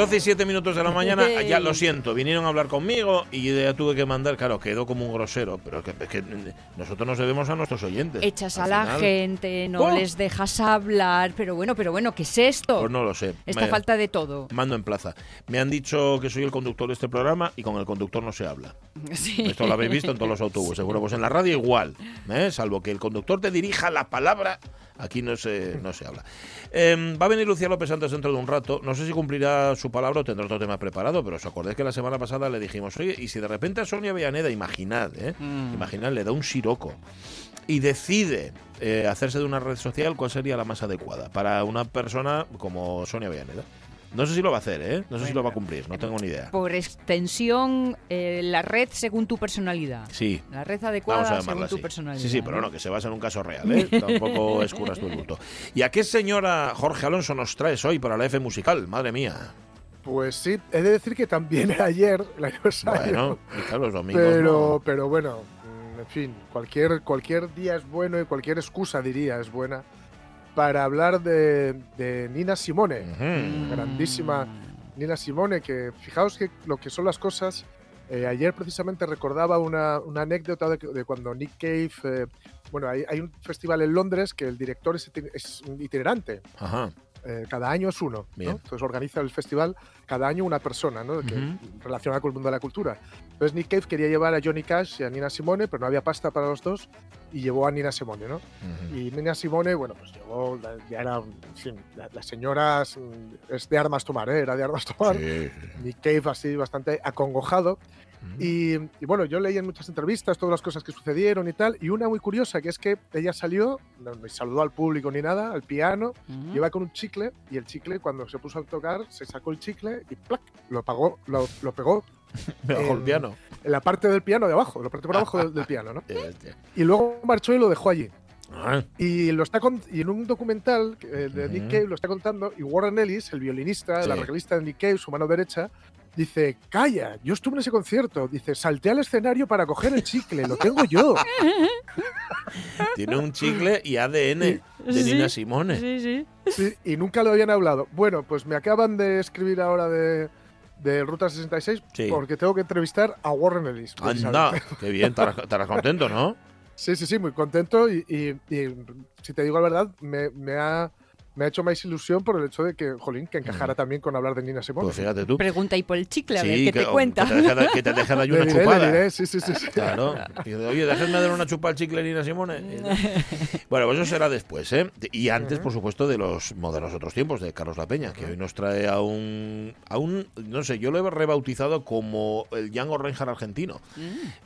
12 y 7 minutos de la mañana, ya lo siento, vinieron a hablar conmigo y ya tuve que mandar, claro, quedó como un grosero, pero que, que nosotros nos debemos a nuestros oyentes. Echas a la gente, no ¡Oh! les dejas hablar, pero bueno, pero bueno, ¿qué es esto? Pues no lo sé. Esta Me- falta de todo. Mando en plaza. Me han dicho que soy el conductor de este programa y con el conductor no se habla. Sí. Esto lo habéis visto en todos los autobuses, seguro. Pues en la radio igual, ¿eh? salvo que el conductor te dirija la palabra, aquí no se, no se habla. Eh, va a venir Lucía López antes dentro de un rato. No sé si cumplirá su palabra o tendrá otro tema preparado, pero os acordáis que la semana pasada le dijimos, oye, y si de repente a Sonia Villaneda, imaginad, ¿eh? imaginad, le da un siroco y decide eh, hacerse de una red social, ¿cuál sería la más adecuada para una persona como Sonia Villaneda? No sé si lo va a hacer, ¿eh? No sé si lo va a cumplir, no tengo ni idea. Por extensión, eh, la red según tu personalidad. Sí, La red Vamos a adecuada según tu personalidad. Sí, sí, pero ¿no? no, que se basa en un caso real, ¿eh? Tampoco escurras tu bulto. ¿Y a qué señora Jorge Alonso nos traes hoy para la F musical? Madre mía. Pues sí, he de decir que también era ayer el aniversario. Bueno, claro, los domingos. pero, no. pero bueno, en fin, cualquier, cualquier día es bueno y cualquier excusa, diría, es buena para hablar de, de Nina Simone. Ujú. grandísima Nina Simone, que fijaos que lo que son las cosas. eh, ayer precisamente recordaba una, una anécdota de, de cuando Nick Cave. eh, bueno, hay, hay un festival en Londres que el director es, itinerante. Ajá. Eh, cada año es uno. ¿no? Entonces organiza el festival cada año una persona ¿no? que, Ujú. relacionada con el mundo de la cultura. Entonces Nick Cave quería llevar a Johnny Cash y a Nina Simone, pero no había pasta para los dos y llevó a Nina Simone, ¿no? Ujú. Y Nina Simone, bueno, pues llevó, ya era, en fin, la, la señora es, de armas tomar, ¿eh? Era de armas tomar. Sí. Nick Cave así bastante acongojado. Y, y bueno, yo leí en muchas entrevistas todas las cosas que sucedieron y tal, y una muy curiosa, que es que ella salió, no ni saludó al público ni nada, al piano, Ujú. iba con un chicle, y el chicle cuando se puso a tocar, se sacó el chicle y ¡plac! lo, pagó, lo, lo pegó Me bajó el piano. en la parte del piano de abajo, la parte por abajo del, del piano, ¿no? Y luego marchó y lo dejó allí. Ah, Y lo está con- y en un documental eh, de Nick. Cave lo está contando y Warren Ellis, el violinista, el Sí. arreglista de Nick Cave, su mano derecha, dice, calla, yo estuve en ese concierto, dice, salté al escenario para coger el chicle, lo tengo yo. Tiene un chicle y ADN de Sí. Nina Simone. Sí, sí. Sí, y nunca lo habían hablado. Bueno, pues me acaban de escribir ahora de, de Ruta 66 Sí. porque tengo que entrevistar a Warren Ellis. Anda, qué bien, estarás estarás contento, ¿no? Sí, sí, sí, muy contento y, y- y, si te digo la verdad, me, me ha, me ha hecho más ilusión por el hecho de que, jolín, que encajara también con hablar de Nina Simone. Pues fíjate tú. Pregunta y por el chicle, a ver Sí, qué que, te cuenta. Que te deje, que te deje de ahí una diré, chupada. diré, sí, sí, sí. sí. Claro. Y Oye, déjenme dar una chupa al chicle Nina Simone. bueno, pues eso será después, ¿eh? Y antes, por supuesto, de los modernos otros tiempos de Carlos La Peña, que hoy nos trae a un, a un, no sé, yo lo he rebautizado como el Django Reinhardt argentino,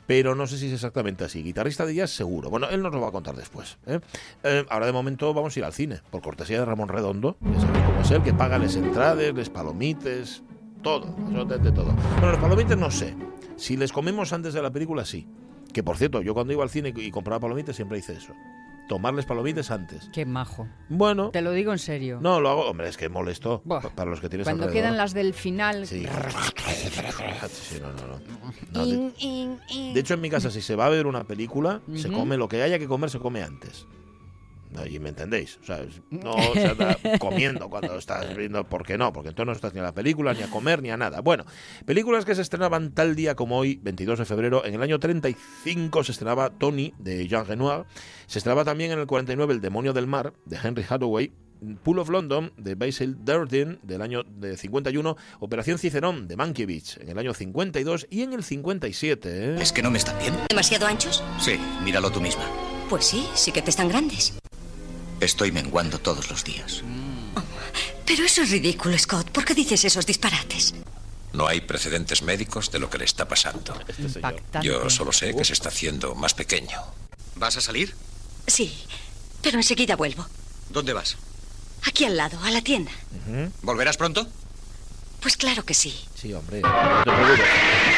pero no sé si es exactamente así. Guitarrista de jazz, seguro. Bueno, él nos lo va a contar después. ¿eh? Eh, ahora de momento vamos a ir al cine, por cortesía de Ramón Redondo, ya sabéis cómo es él, que paga les entrades, les palomites, todo, absolutamente todo. Bueno, los palomites no sé. Si les comemos antes de la película, sí. Que por cierto, yo cuando iba al cine y compraba palomitas siempre hice eso. Tomarles palomitas antes. Qué majo. Bueno, Te lo digo en serio. no lo hago, hombre, es que molesto Buah. pa- para los que tienes Cuando alrededor. quedan las del final. Sí. Sí, no, no, no. No, In, de, in, in. de hecho, en mi casa, si se va a ver una película, se Ujú. come lo que haya que comer, se come antes. Y me entendéis. O sea, es- no se anda comiendo cuando estás viendo. ¿Por qué no? Porque entonces no estás ni a la película, ni a comer, ni a nada. Bueno, películas que se estrenaban tal día como hoy, 22 de febrero. En el año 35 se estrenaba Tony, de Jean Renoir. Se estrenaba también en el 49 El demonio del mar, de Henry Hathaway. Pool of London, de Basil Durden, del año de 51. Operación Cicerón, de Mankiewicz, en el año 52. Y en el 57... ¿eh? ¿Es que no me están bien? ¿Demasiado anchos? Sí, míralo tú misma. Pues sí, sí que te están grandes. Estoy menguando todos los días. Pero eso es ridículo, Scott. ¿Por qué dices esos disparates? No hay precedentes médicos de lo que le está pasando. Este. Impactante. Yo solo sé que se está haciendo más pequeño. ¿Vas a salir? Sí, pero enseguida vuelvo. ¿Dónde vas? Aquí al lado, a la tienda. ¿Volverás pronto? Pues claro que sí. Sí, hombre, no te preocupes.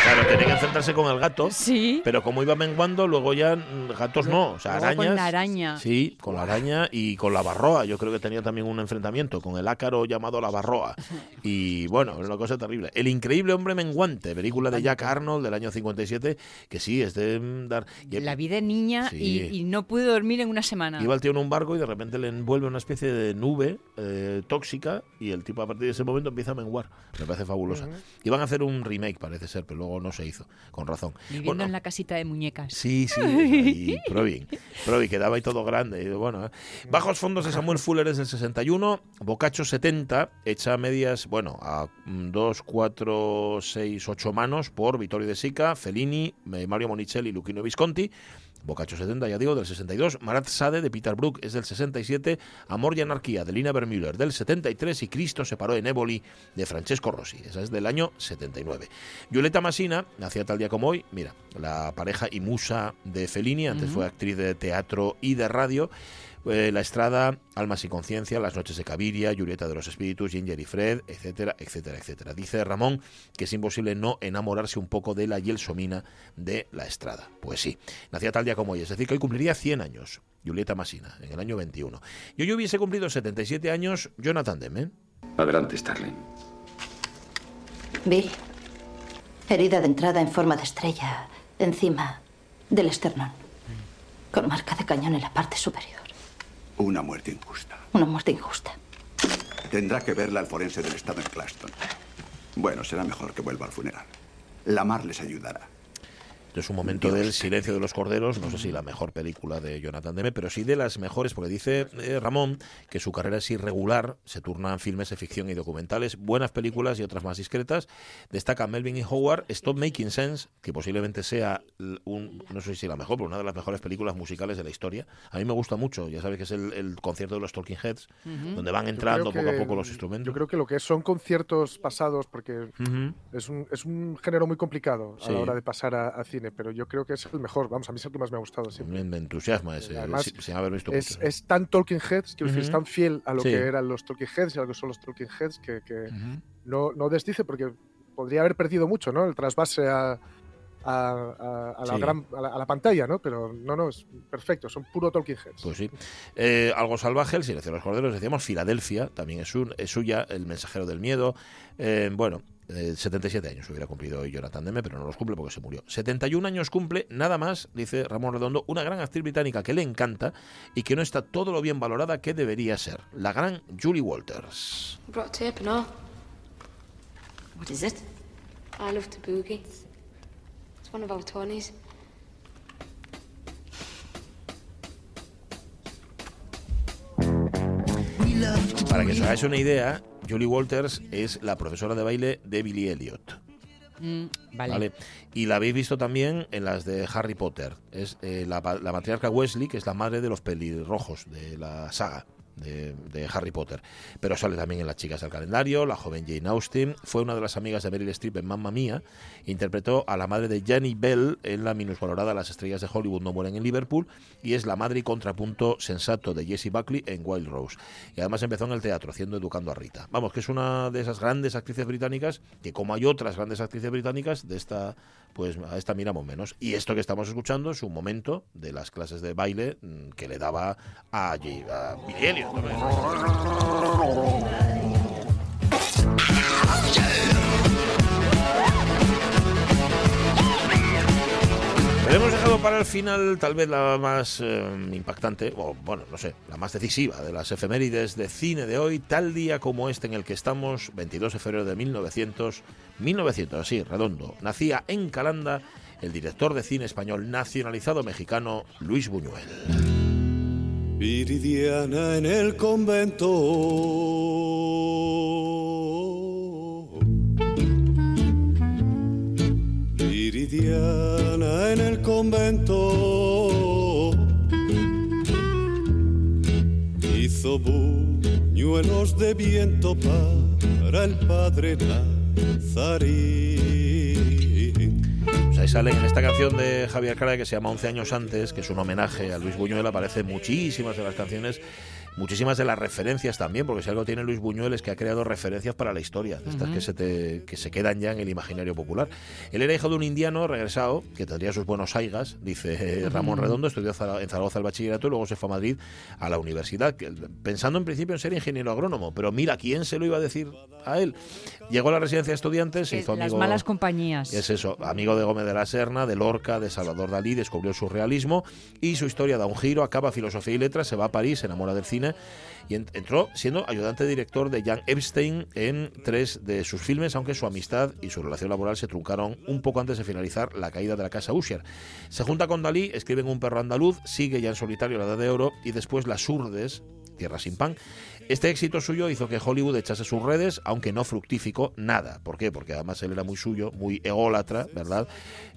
Claro, tenía que enfrentarse con el gato. Sí. Pero como iba menguando, luego ya gatos no, o sea, Luego arañas. con la araña. Sí, con la araña y con la barroa. Yo creo que tenía también un enfrentamiento con el ácaro llamado la barroa. Y bueno, es una cosa terrible. El increíble hombre menguante, película de Jack Arnold del año 57, que sí, es de mm, dar. La vi de niña Sí. y, y no pude dormir en una semana. Iba el tío en un barco y de repente le envuelve una especie de nube eh, tóxica y el tipo a partir de ese momento empieza a menguar. Me parece fabulosa. Iban a hacer un remake, parece ser, pero luego no se hizo, con razón. Viviendo Bueno, en la casita de muñecas. Sí, sí, ahí, Provin. Provin, quedaba ahí todo grande. y bueno, ¿eh? Bajos fondos de Samuel Fuller es del 61, Bocacho 70, hecha a medias, bueno, a 2, 4, 6, 8 manos por Vittorio De Sica, Fellini, eh, Mario Monicelli y Luchino Visconti. Bocacho 70, ya digo, del 62. Marat Sade, de Peter Brook, es del 67. Amor y Anarquía, de Lina Vermüller, del 73. Y Cristo se paró en Éboli, de Francesco Rossi. Esa es del año 79. Violeta Masina, nacía tal día como hoy. Mira, la pareja y musa de Fellini, antes fue actriz de teatro y de radio. Eh, la Estrada, Almas y Conciencia, Las Noches de Caviria, Julieta de los Espíritus, Ginger y Fred, etcétera, etcétera, etcétera. Dice Ramón que es imposible no enamorarse un poco de la Gelsomina de La Estrada. Pues sí, nacía tal día como hoy, es decir, que hoy cumpliría 100 años. Julieta Masina, en el año 21. Y hoy hubiese cumplido 77 años Jonathan Demme. Adelante, Starling. Bill, herida de entrada en forma de estrella encima del esternón, con marca de cañón en la parte superior. Una muerte injusta. Una muerte injusta. Tendrá que verla al forense del estado en Claston. Bueno, será mejor que vuelva al funeral. Lamar les ayudará. Es un momento del silencio de los corderos, no sé si la mejor película de Jonathan Demme, pero sí de las mejores, porque dice eh, Ramón que su carrera es irregular, se turnan filmes de ficción y documentales, buenas películas y otras más discretas. Destaca Melvin y Howard, Stop Making Sense, que posiblemente sea un, no sé si la mejor, pero una de las mejores películas musicales de la historia. A mí me gusta mucho, ya sabes que es el, el concierto de los Talking Heads, donde van entrando poco a poco los instrumentos. Yo creo que lo que son conciertos pasados, porque es, un, es un género muy complicado a Sí. la hora de pasar a, a cine, pero yo creo que es el mejor. Vamos, a mí es el que más me ha gustado siempre. Me, entusiasma ese, Además, sin, haber visto Es, mucho. es tan Talking Heads, quiero decir, es tan fiel a lo Sí. que eran los Talking Heads y a lo que son los Talking Heads que, no, no desdice porque podría haber perdido mucho, ¿no? El trasvase a, a, a- a la, Sí. gran, a, la, a la pantalla, ¿no? Pero no, no, es perfecto, son puro Talking Heads. Pues sí. Eh, algo salvaje, el silencio de los corderos, decíamos, Filadelfia, también es, un- es suya, El mensajero del miedo. Eh, bueno, eh, 77 años hubiera cumplido hoy Jonathan Demme, pero no los cumple porque se murió. 71 años cumple, nada más, dice Ramón Redondo, una gran actriz británica que le encanta y que no está todo lo bien valorada que debería ser, la gran Julie Walters. Brought tape and all. What is it? I love to boogie. It's one of our Tonys. Para que os hagáis una idea, Julie Walters es la profesora de baile de Billy Elliot. Mm, vale. ¿vale? Y la habéis visto también en las de Harry Potter. Es eh, la, la matriarca Wesley, que es la madre de los pelirrojos de la saga. De, Harry Potter, pero sale también en Las chicas del calendario, la joven Jane Austen, fue una de las amigas de Meryl Streep en Mamma Mía, interpretó a la madre de Jenny Bell en la minusvalorada Las estrellas de Hollywood no mueren en Liverpool y es la madre y contrapunto sensato de Jessie Buckley en Wild Rose. Y además empezó en el teatro haciendo Educando a Rita. Vamos, que es una de esas grandes actrices británicas que como hay otras grandes actrices británicas, de esta pues a esta miramos menos. Y esto que estamos escuchando es un momento de las clases de baile mm, que le daba a, J- a Billy Elliot. ¿no? Hemos dejado para el final, tal vez la más eh, impactante, o bueno, no sé, la más decisiva de las efemérides de cine de hoy, tal día como este en el que estamos, 22 de febrero de 1900, 1900, así, redondo, nacía en Calanda el director de cine español nacionalizado mexicano Luis Buñuel. Viridiana en el convento. Buñuelos de viento para el padre Nazarín. Pues ahí en esta canción de Javier Cara que se llama 11 años antes, que es un homenaje a Luis Buñuel, aparece muchísimas de las canciones muchísimas de las referencias también, porque si algo tiene Luis Buñuel es que ha creado referencias para la historia, de estas que, se te- que se quedan ya en el imaginario popular. Él era hijo de un indiano regresado, que tendría sus buenos aigas, dice eh, Ramón. Redondo, estudió en Zaragoza el bachillerato y luego se fue a Madrid a la universidad, pensando en principio en ser ingeniero agrónomo, pero mira, ¿quién se lo iba a decir a él? Llegó a la residencia de estudiantes, se hizo las amigo... malas compañías. Es eso, amigo de Gómez de la Serna, de Lorca, de Salvador Dalí, descubrió el surrealismo y su historia da un giro, acaba filosofía y letras, se va a París, se enamora del cine y en- entró siendo ayudante director de Jan Epstein en tres de sus filmes, aunque su amistad y su relación laboral se truncaron un poco antes de finalizar la caída de la casa Usher. Se junta con Dalí, escriben Un perro andaluz, sigue ya en solitario La Edad de Oro y después Las Urdes, Tierra sin pan. Este éxito suyo hizo que Hollywood echase sus redes, aunque no fructificó nada. ¿Por qué? Porque además él era muy suyo, muy ególatra, ¿verdad?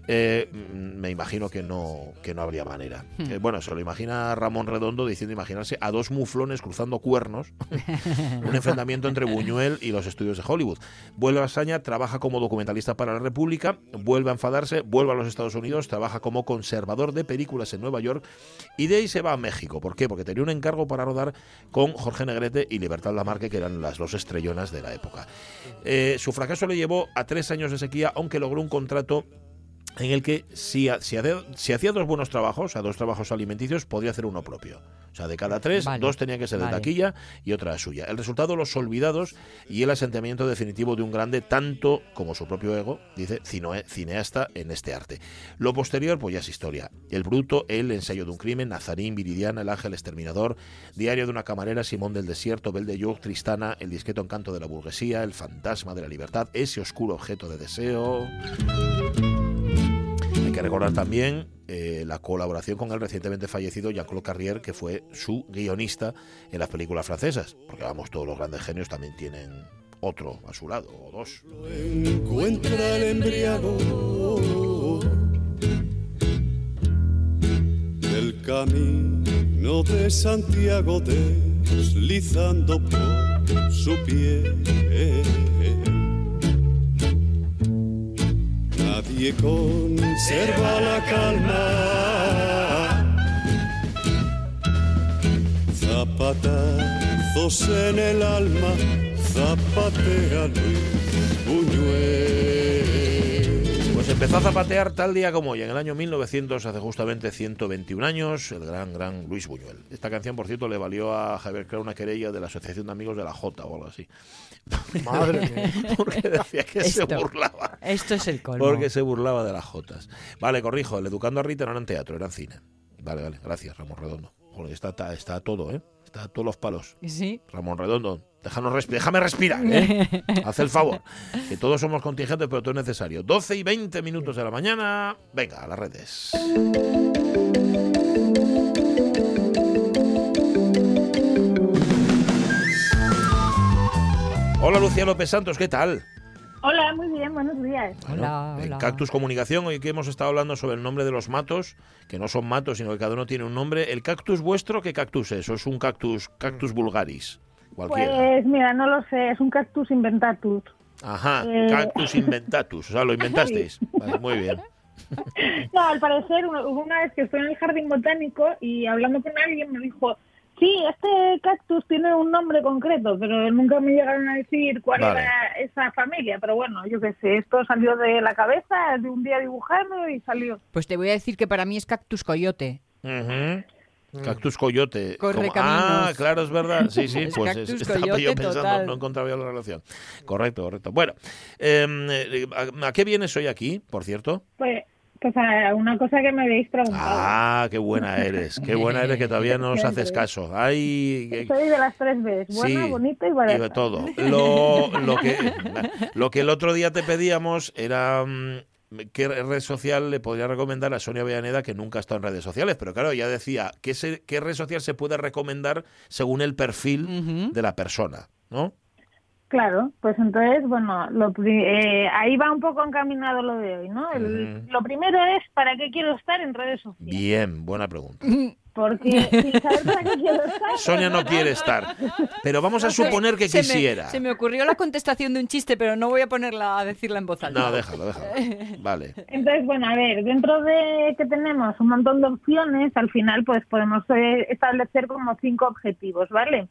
Eh, me imagino que no, que no habría manera. Hmm. Eh, bueno, se lo imagina Ramón Redondo diciendo imaginarse a dos muflones cruzando cuernos, un enfrentamiento entre Buñuel y los estudios de Hollywood. Vuelve a España, trabaja como documentalista para la República, vuelve a enfadarse, vuelve a los Estados Unidos, trabaja como conservador de películas en Nueva York y de ahí se va a México. ¿Por qué? Porque tenía un encargo para rodar con Jorge Negrete y Libertad Lamarque, que eran las dos estrellonas de la época. Eh, su fracaso le llevó a tres años de sequía, aunque logró un contrato en el que si, si hacía, si hacía dos buenos trabajos, o sea, dos trabajos alimenticios, podía hacer uno propio. O sea, de cada tres, Vale, dos tenían que ser de taquilla y otra suya. El resultado, Los Olvidados y el asentamiento definitivo de un grande, tanto como su propio ego, dice, cineasta en este arte. Lo posterior, pues ya es historia. El Bruto, El ensayo de un crimen, Nazarín, Viridiana, El ángel exterminador, Diario de una camarera, Simón del desierto, Bel de Jour, Tristana, El discreto encanto de la burguesía, El fantasma de la libertad, Ese oscuro objeto de deseo... Recordar también eh, la colaboración con el recientemente fallecido Jean-Claude Carrier, que fue su guionista en las películas francesas. Porque vamos, todos los grandes genios también tienen otro a su lado, o dos. encuentra el embriago del camino de Santiago deslizando por su piel. Nadie conserva la calma. Zapatazos en el alma, zapatea Luis Buñuel. Pues empezó a zapatear tal día como hoy, en el año 1900, hace justamente 121 años, el gran, gran Luis Buñuel. Esta canción, por cierto, le valió a Javier Crea una querella de la Asociación de Amigos de la Jota o algo así. Madre mía. Porque decía que se burlaba. Esto es el colmo. Porque se burlaba de las Jotas. Vale, corrijo, el Educando a Rita no era en teatro, era en cine. Vale, vale, gracias, Ramón Redondo. Joder, está, está, está todo, ¿eh? Está a todos los palos. Sí. Ramón Redondo, déjanos respi- déjame respirar, ¿eh? Haz el favor. Que todos somos contingentes, pero todo es necesario. 12 y 20 minutos de la mañana. Venga, a las redes. Hola, Lucía López Santos, ¿qué tal? Hola, muy bien, buenos días. Bueno, en Cactus Comunicación, hoy que hemos estado hablando sobre el nombre de los matos, que no son matos, sino que cada uno tiene un nombre. ¿El cactus vuestro qué cactus es? ¿O es un cactus, cactus vulgaris? Cualquiera. Pues mira, no lo sé, es un cactus inventatus. Ajá, eh, cactus inventatus. O sea, lo inventasteis. Vale, muy bien. No, al parecer, una, hubo una vez que estoy en el jardín botánico y hablando con alguien me dijo, sí, este cactus tiene un nombre concreto, pero nunca me llegaron a decir cuál Vale. era esa familia. Pero bueno, yo qué sé, esto salió de la cabeza, de un día dibujando y salió. Pues te voy a decir que para mí es cactus coyote. Ujú. Cactus coyote. Corre. Ah, claro, es verdad. Sí, sí, Es pues cactus estaba yo pensando, total. no encontraba yo la relación. Correcto, correcto. Bueno, eh, ¿a, a qué vienes hoy aquí, por cierto? Pues, Pues a una cosa que me habéis preguntado. Ah, qué buena eres, qué buena eres que todavía no nos haces caso. Ay, Soy de las tres Bs, buena, Sí, bonita y y barata. de todo. Lo, lo que, lo que el otro día te pedíamos era mm, qué red social le podría recomendar a Sonia Villaneda, que nunca ha estado en redes sociales, pero claro, ya decía, ¿qué, se- qué red social se puede recomendar según el perfil de la persona? ¿No? Claro, pues entonces, bueno, lo pri- eh, ahí va un poco encaminado lo de hoy, ¿no? El-. Lo primero es, ¿para qué quiero estar en redes sociales? Bien, buena pregunta. Porque sin saber para qué quiero estar... Sonia no quiere estar, pero vamos a suponer que Se me- quisiera. Se me ocurrió la contestación de un chiste, pero no voy a ponerla a decirla en voz alta. No, déjalo, déjalo. Vale. Entonces, bueno, a ver, dentro de que tenemos un montón de opciones, al final pues podemos eh, establecer como cinco objetivos, ¿vale?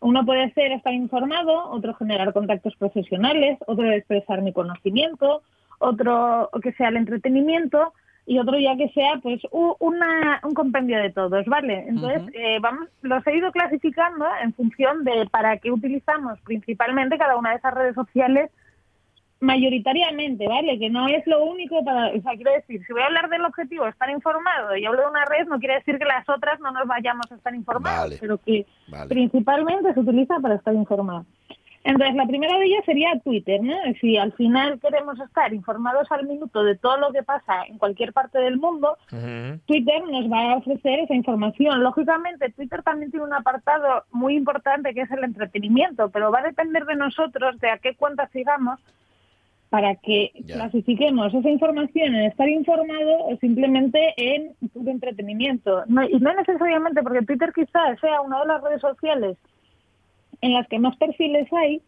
Uno puede ser estar informado, otro generar contactos profesionales, otro expresar mi conocimiento, otro que sea el entretenimiento y otro ya que sea pues una, un compendio de todos, ¿vale? Entonces, eh, vamos, los he ido clasificando en función de para qué utilizamos principalmente cada una de esas redes sociales mayoritariamente, ¿vale? Que no es lo único para, o sea, quiero decir, si voy a hablar del objetivo estar informado y hablo de una red, no quiere decir que las otras no nos vayamos a estar informados, Vale. pero que Vale. principalmente se utiliza para estar informado. Entonces, la primera de ellas sería Twitter, ¿no? Si al final queremos estar informados al minuto de todo lo que pasa en cualquier parte del mundo, Twitter nos va a ofrecer esa información. Lógicamente, Twitter también tiene un apartado muy importante que es el entretenimiento, pero va a depender de nosotros de a qué cuenta sigamos para que clasifiquemos esa información en estar informado o simplemente en puro entretenimiento. No- y no necesariamente porque Twitter quizás sea una de las redes sociales en las que más perfiles hay,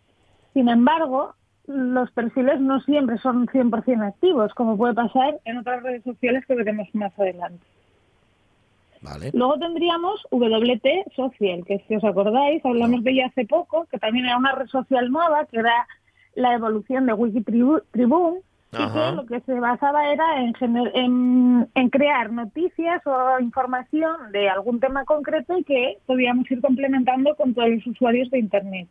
sin embargo, los perfiles no siempre son 100% activos, como puede pasar en otras redes sociales que veremos más adelante. Vale. Luego tendríamos WT Social, que si os acordáis, hablamos de ella hace poco, que también era una red social nueva, que era la evolución de Wikitribune, Ajá. que lo que se basaba era en, en, en crear noticias o información de algún tema concreto y que podíamos ir complementando con todos los usuarios de Internet.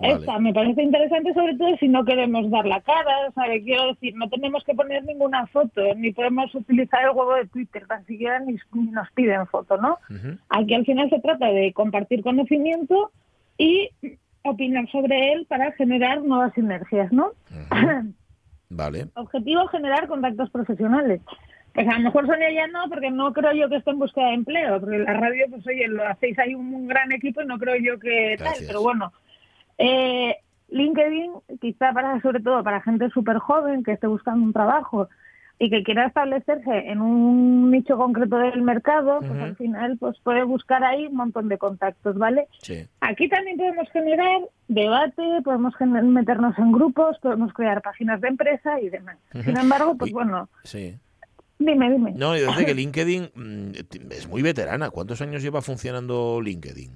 Esta me parece interesante, sobre todo si no queremos dar la cara, o sea, que quiero decir, no tenemos que poner ninguna foto, ni podemos utilizar el huevo de Twitter, tan siquiera ni, ni nos piden foto, ¿no? Aquí al final se trata de compartir conocimiento y opinar sobre él para generar nuevas sinergias, ¿no? Vale. Objetivo, generar contactos profesionales. Pues a lo mejor Sonia ya no, porque no creo yo que esté en búsqueda de empleo, porque la radio, pues oye, lo hacéis ahí un, un gran equipo y no creo yo que tal, Gracias. pero bueno. Eh, LinkedIn, quizá para, sobre todo para gente súper joven que esté buscando un trabajo y que quiera establecerse en un nicho concreto del mercado, pues al final pues puede buscar ahí un montón de contactos, ¿vale? Sí. Aquí también podemos generar debate, podemos gener- meternos en grupos, podemos crear páginas de empresa y demás. Sin embargo, pues bueno, Sí. dime, dime. No, y desde que LinkedIn mm, es muy veterana. ¿Cuántos años lleva funcionando LinkedIn?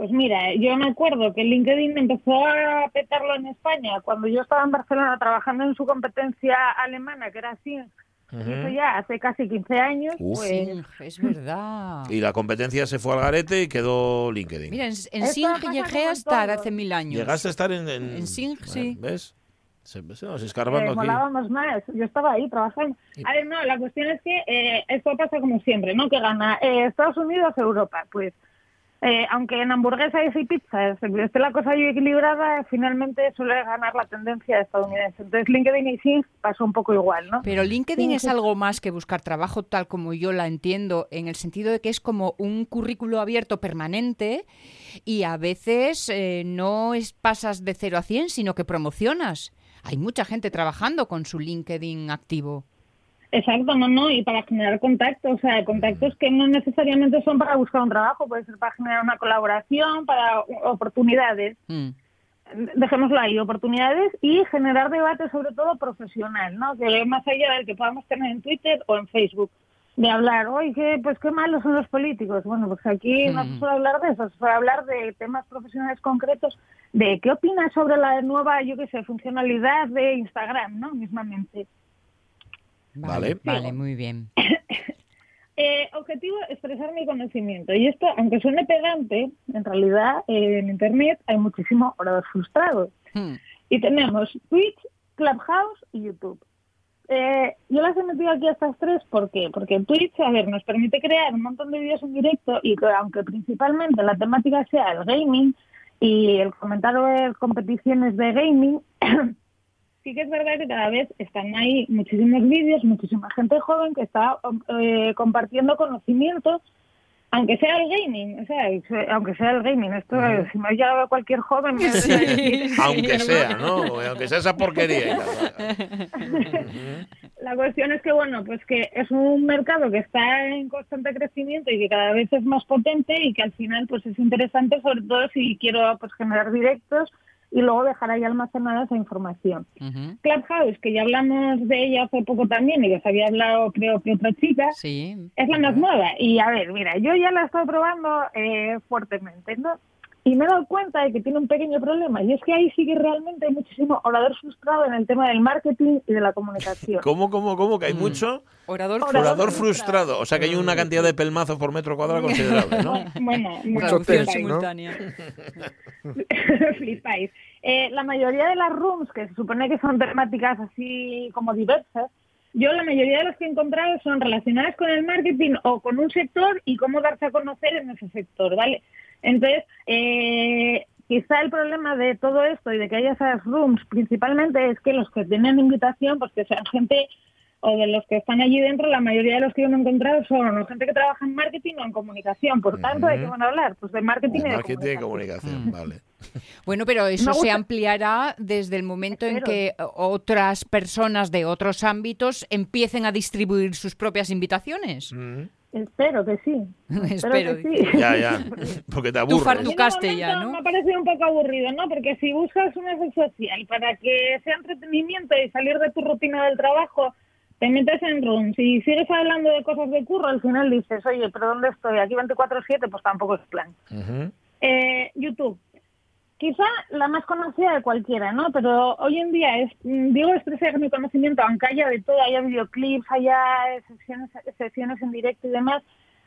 Pues mira, yo me acuerdo que LinkedIn empezó a petarlo en España cuando yo estaba en Barcelona trabajando en su competencia alemana, que era Sing, y eso ya hace casi 15 años. Uf. Pues, Es verdad. Y la competencia se fue al garete y quedó LinkedIn. Mira, en, en Sing llegué a estar todo. hace mil años. Llegaste a estar en... En, En Sing, Bueno, sí. ¿Ves? Se, se nos eh, escarbando aquí. molábamos más. Yo estaba ahí trabajando. A ver, no, la cuestión es que eh, esto pasa como siempre, ¿no? Que gana eh, Estados Unidos, Europa. Pues, eh, aunque en hamburguesas y pizzas esté la cosa equilibrada, finalmente suele ganar la tendencia estadounidense. Entonces, LinkedIn y Sing pasó un poco igual, ¿no? Pero LinkedIn Sí, es sí. algo más que buscar trabajo, tal como yo la entiendo, en el sentido de que es como un currículo abierto permanente y a veces eh, no es, pasas de 0 a 100, sino que promocionas. Hay mucha gente trabajando con su LinkedIn activo. Exacto, no, no, y para generar contactos, o sea, contactos que no necesariamente son para buscar un trabajo, puede ser para generar una colaboración, para oportunidades, Mm. dejémoslo ahí, oportunidades y generar debate sobre todo profesional, ¿no? Que más allá del que podamos tener en Twitter o en Facebook, de hablar, oye, pues qué malos son los políticos. Bueno, pues aquí no se suele hablar de eso, se suele hablar de temas profesionales concretos, de qué opinas sobre la nueva, yo qué sé, funcionalidad de Instagram, ¿no? Mismamente. Vale. Vale, muy bien. Eh, objetivo, expresar mi conocimiento. Y esto, aunque suene pedante, en realidad eh, en Internet hay muchísimo orador frustrado. Hmm. Y tenemos Twitch, Clubhouse y YouTube. eh, yo las he metido aquí a estas tres, ¿por qué? Porque Twitch, a ver, nos permite crear un montón de vídeos en directo y que aunque principalmente la temática sea el gaming y el comentar competiciones de gaming, sí que es verdad que cada vez están ahí muchísimos vídeos, muchísima gente joven que está eh, compartiendo conocimiento aunque sea el gaming, o sea, aunque sea el gaming, esto si me oye cualquier joven me sí. aunque sea, ¿no? Aunque sea esa porquería. La cuestión es que bueno, pues que es un mercado que está en constante crecimiento y que cada vez es más potente y que al final pues es interesante sobre todo si quiero pues generar directos y luego dejar ahí almacenada esa información. Clubhouse, que ya hablamos de ella hace poco también y os había hablado creo que otra chica, es la más nueva. Y a ver, mira, yo ya la estado probando eh, fuertemente, ¿no? Y me he dado cuenta de que tiene un pequeño problema, y es que ahí sí que realmente hay muchísimo orador frustrado en el tema del marketing y de la comunicación. ¿Cómo, cómo, cómo? ¿Que hay mucho? Orador, orador, frustrado. O sea que hay una cantidad de pelmazos por metro cuadrado considerable, ¿no? bueno, mucho texto, simultánea. Flipáis. Eh, la mayoría de las rooms, que se supone que son temáticas así como diversas, yo la mayoría de las que he encontrado son relacionadas con el marketing o con un sector y cómo darse a conocer en ese sector, ¿vale? Entonces, eh, quizá el problema de todo esto y de que haya esas rooms principalmente es que los que tienen invitación, pues que sean gente o de los que están allí dentro, la mayoría de los que yo me he encontrado son gente que trabaja en marketing o en comunicación. Por tanto, ¿de qué van a hablar? Pues de marketing, de y de marketing comunicación. y comunicación. Vale. Bueno, pero eso se ampliará desde el momento en que otras personas de otros ámbitos empiecen a distribuir sus propias invitaciones. Espero que sí. Espero, que sí. Ya, ya. Porque te aburres. Tú fartucaste ya, ¿no? Me ha parecido un poco aburrido, ¿no? Porque si buscas una red social para que sea entretenimiento y salir de tu rutina del trabajo, te metes en rooms y sigues hablando de cosas de curro, al final dices, oye, ¿pero dónde estoy? Aquí 24-7, pues tampoco es plan. eh, YouTube. Quizá la más conocida de cualquiera, ¿no? Pero hoy en día es, digo expresar mi conocimiento, aunque haya de todo, haya videoclips, haya sesiones, sesiones en directo y demás,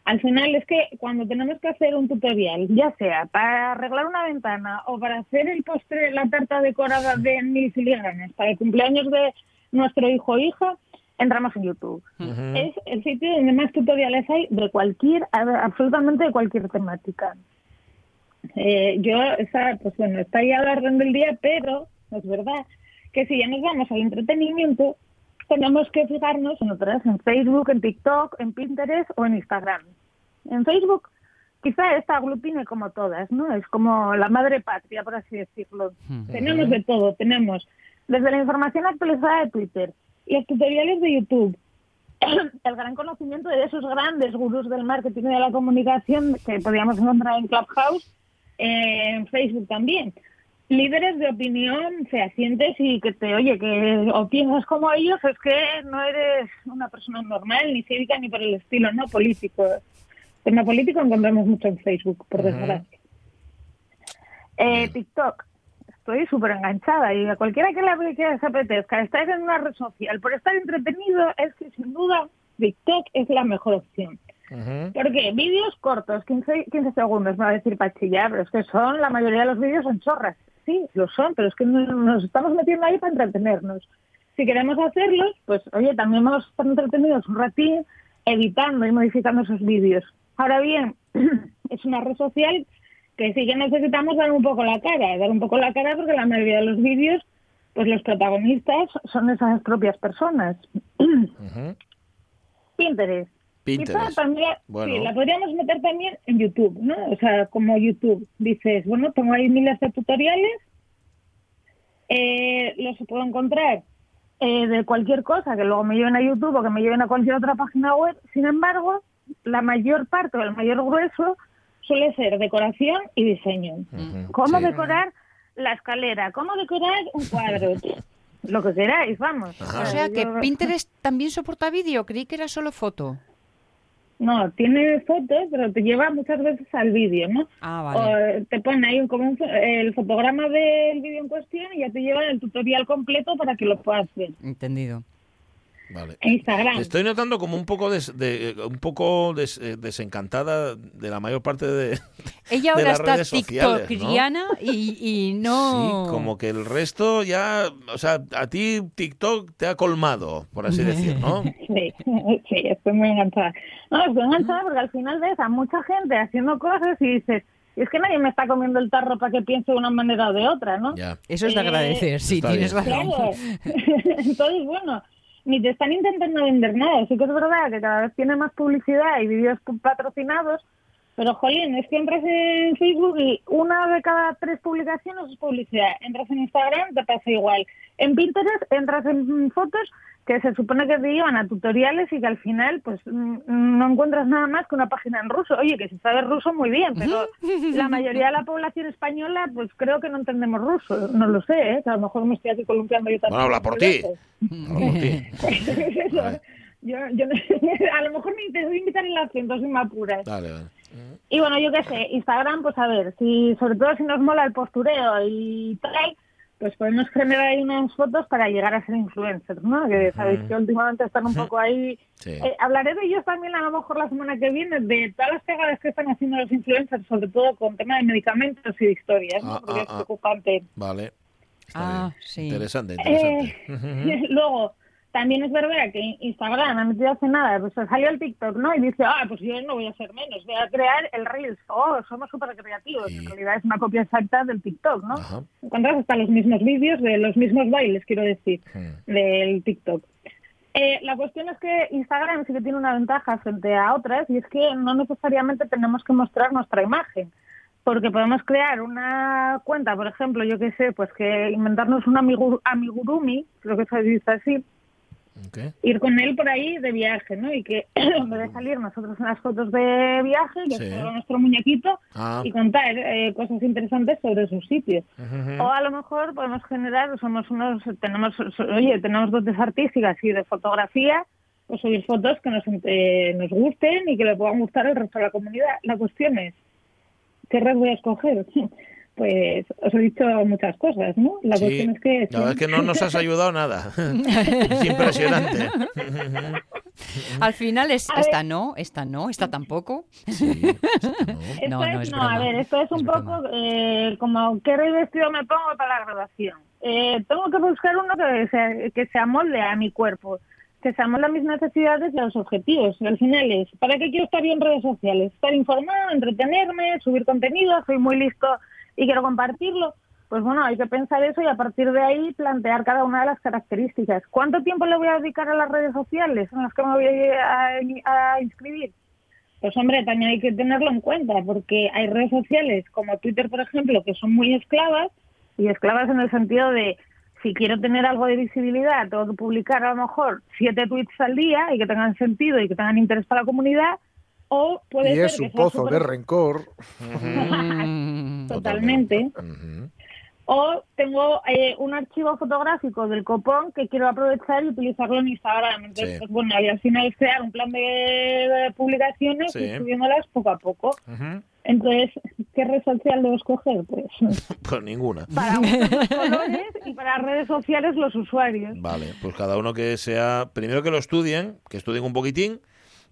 al final es que cuando tenemos que hacer un tutorial, ya sea para arreglar una ventana o para hacer el postre, la tarta decorada de mil filigranes para el cumpleaños de nuestro hijo o hija, entramos en YouTube. Es el sitio donde más tutoriales hay de cualquier, absolutamente de cualquier temática. Eh, yo, está, pues bueno, está ahí a la orden del día, pero es verdad que si ya nos vamos al entretenimiento, tenemos que fijarnos en otras, en Facebook, en TikTok, en Pinterest o en Instagram. En Facebook, quizá esta aglutine como todas, ¿no? Es como la madre patria, por así decirlo. Tenemos de todo, tenemos desde la información actualizada de Twitter, los tutoriales de YouTube, el gran conocimiento de esos grandes gurús del marketing y de la comunicación que podíamos encontrar en Clubhouse, en Facebook también. Líderes de opinión fehacientes y que te, oye, que opinas como ellos, es que no eres una persona normal, ni cívica, ni por el estilo, ¿no? Político. Tema político encontramos mucho en Facebook, por desgracia. Eh, TikTok. Estoy súper enganchada y a cualquiera que la que se apetezca, estar en una red social por estar entretenido, es que sin duda TikTok es la mejor opción. Porque vídeos cortos, 15, 15 segundos, me va a decir pachillar, pero es que son, la mayoría de los vídeos son chorras. Sí, lo son, pero es que nos estamos metiendo ahí para entretenernos. Si queremos hacerlos, pues oye, también vamos a estar entretenidos un ratín editando y modificando esos vídeos. Ahora bien, es una red social que sí que necesitamos dar un poco la cara, dar un poco la cara porque la mayoría de los vídeos, pues los protagonistas son esas propias personas. Pinterest. Pinterest. También, Bueno. Sí, la podríamos meter también en YouTube, ¿no? O sea, como YouTube. Dices, bueno, tengo ahí miles de tutoriales, eh, los puedo encontrar eh, de cualquier cosa que luego me lleven a YouTube o que me lleven a cualquier otra página web. Sin embargo, la mayor parte o el mayor grueso suele ser decoración y diseño. ¿Cómo Sí. decorar la escalera? ¿Cómo decorar un cuadro? Lo que queráis, vamos. O sea que yo- Pinterest también soporta vídeo, creí que era solo foto. No, tiene fotos, pero te lleva muchas veces al vídeo, ¿no? Ah, O vale. eh, te pone ahí un- como un el fotograma del vídeo en cuestión y ya te lleva el tutorial completo para que lo puedas ver. Entendido. Vale. en Instagram. Te Estoy notando como un poco des- de, un poco des- eh, desencantada de la mayor parte de, Ella de ahora las está redes sociales, y, y no... Sí, como que el resto ya, o sea, a ti TikTok te ha colmado, por así decir, ¿no? Sí, sí, estoy muy enganchada. No, estoy enganchada porque al final ves a mucha gente haciendo cosas y dices, "Y es que nadie me está comiendo el tarro para que piense de una manera o de otra, ¿no? Ya. Eso es de Eh, agradecer, sí, tienes bien. razón. Claro. Entonces, bueno, ni te están intentando vender nada. Sí que es verdad que cada vez tiene más publicidad y vídeos patrocinados, pero, jolín, es que entras en Facebook y una de cada tres publicaciones es publicidad. Entras en Instagram, te pasa igual. En Pinterest entras en fotos que se supone que te llevan a tutoriales y que al final pues mm, no encuentras nada más que una página en ruso. Oye, que si sabes ruso muy bien, pero la mayoría de la población española pues creo que no entendemos ruso. No lo sé, ¿eh? a lo mejor me estoy aquí columpiando yo también. Bueno, habla por ti. Habla por ti. Eso. Yo, yo no- a lo mejor te voy a invitar el acento, sin me apuras. Dale, dale. Y bueno, yo qué sé, Instagram, pues a ver, si sobre todo si nos mola el postureo y tal, pues podemos generar ahí unas fotos para llegar a ser influencers, ¿no? Que sabéis que últimamente están un poco ahí. Sí. Eh, hablaré de ellos también a lo mejor la semana que viene, de todas las pegadas que están haciendo los influencers, sobre todo con tema de medicamentos y de historias, ¿no? Ah, Porque ah, es ah. preocupante. Vale. Está Ah, bien. sí. Interesante, interesante. Eh, luego, también es verdad que Instagram ha metido hace nada, pues salió el TikTok, ¿no? Y dice, ah, pues yo no voy a ser menos, voy a crear el Reels. Oh, somos súper creativos. En realidad es una copia exacta del TikTok, ¿no? Ajá. Encuentras hasta los mismos vídeos de los mismos bailes, quiero decir, del TikTok. Eh, la cuestión es que Instagram sí que tiene una ventaja frente a otras y es que no necesariamente tenemos que mostrar nuestra imagen. Porque podemos crear una cuenta, por ejemplo, yo qué sé, pues que inventarnos un amigu- amigurumi, creo que se dice así, Ir con él por ahí de viaje, ¿no? Y que en vez de salir nosotros en las fotos de viaje, que Sí. nuestro muñequito Ah. y contar eh, cosas interesantes sobre su sitio. O a lo mejor podemos generar, somos unos, tenemos, oye, tenemos dotes artísticas y de fotografía, pues subir fotos que nos, eh, nos gusten y que le puedan gustar al resto de la comunidad. La cuestión es, ¿qué red voy a escoger? Pues os he dicho muchas cosas, ¿no? La Sí, cuestión es que... la verdad es que no nos has ayudado nada. es impresionante. Al final es A esta no, esta no, esta tampoco. Esto No, no, es, es no, a ver, esto es un poco eh, como qué vestido me pongo para la graduación. Eh, tengo que buscar uno que se, que se amolde a mi cuerpo, que se amolde a mis necesidades y a los objetivos. Al final es, ¿para qué quiero estar yo en redes sociales? Estar informado, entretenerme, subir contenido, soy muy listo y quiero compartirlo. Pues bueno, hay que pensar eso y a partir de ahí plantear cada una de las características. ¿Cuánto tiempo le voy a dedicar a las redes sociales en las que me voy a, inscribir? Pues hombre, también hay que tenerlo en cuenta, porque hay redes sociales como Twitter, por ejemplo, que son muy esclavas, y esclavas en el sentido de, si quiero tener algo de visibilidad, tengo que publicar a lo mejor siete tweets al día y que tengan sentido y que tengan interés para la comunidad, o puede Y ser es que un pozo de rencor. Totalmente. O tengo eh, un archivo fotográfico del copón que quiero aprovechar y utilizarlo en Instagram. Entonces, Sí. pues bueno, y al final crear un plan de, de publicaciones Sí. y subiéndolas poco a poco. Entonces, ¿qué red social debo escoger? Pues Pues ninguna. para los colores y para redes sociales los usuarios. Vale, pues cada uno que sea, primero que lo estudien, que estudien un poquitín,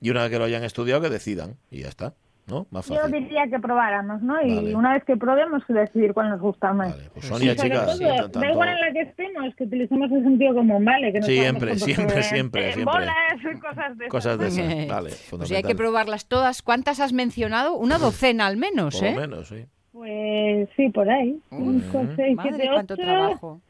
y una vez que lo hayan estudiado, que decidan. Y ya está, ¿no? Más Yo fácil. diría que probáramos, ¿no? Y Vale. una vez que probemos, decidir cuál nos gusta más. Pues Sonia, chicas, todo, da igual en la que estemos, que utilicemos el sentido común, ¿vale? Que no Siempre, siempre, siempre, de siempre. bolas y cosas de Cosas de esas. esas, vale, Pues hay que probarlas todas. ¿Cuántas has mencionado? Una docena al menos, Por ¿eh? lo menos, sí. Pues sí, por ahí. Cinco, seis, Madre, siete, cuánto ocho, trabajo.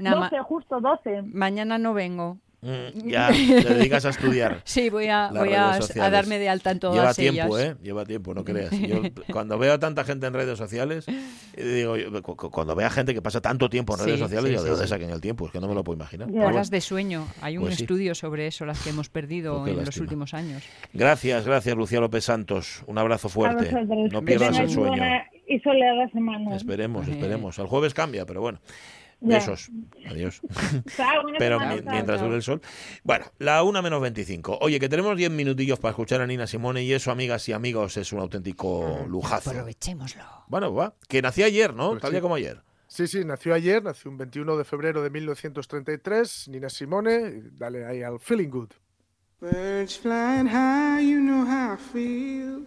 Nada ma- 12, justo 12. Mañana no vengo. Mm, Ya, te dedicas a estudiar. Sí, voy a, voy a, a darme de alta en todas Lleva ellas. tiempo, ¿eh? Lleva tiempo, no creas. Yo cuando veo a tanta gente en redes sociales, eh, digo, yo, cu- cu- cuando veo a gente que pasa tanto tiempo en redes Sí, sociales, sí, yo de dónde sí. saquen el tiempo, es que no me lo puedo imaginar. Bueno, Horas de sueño. Hay un Pues sí. estudio sobre eso, las que hemos perdido Pues en los lástima. últimos años. Gracias, gracias, Lucía López Santos. Un abrazo fuerte. No pierdas el sueño. buena Y soleada semana. Esperemos, esperemos. El jueves cambia, pero bueno. Besos. Adiós. Pero mientras dure el sol. Bueno, la una menos 25. Oye, que tenemos 10 minutillos para escuchar a Nina Simone y eso, amigas y amigos, es un auténtico lujazo. Aprovechémoslo. Bueno, va. Que nació ayer, ¿no? Pues Tal sí. día como ayer. Sí, sí, nació ayer, nació un 21 de febrero de 1933, Nina Simone, dale ahí al Feeling Good. Birds flying high, you know how I feel.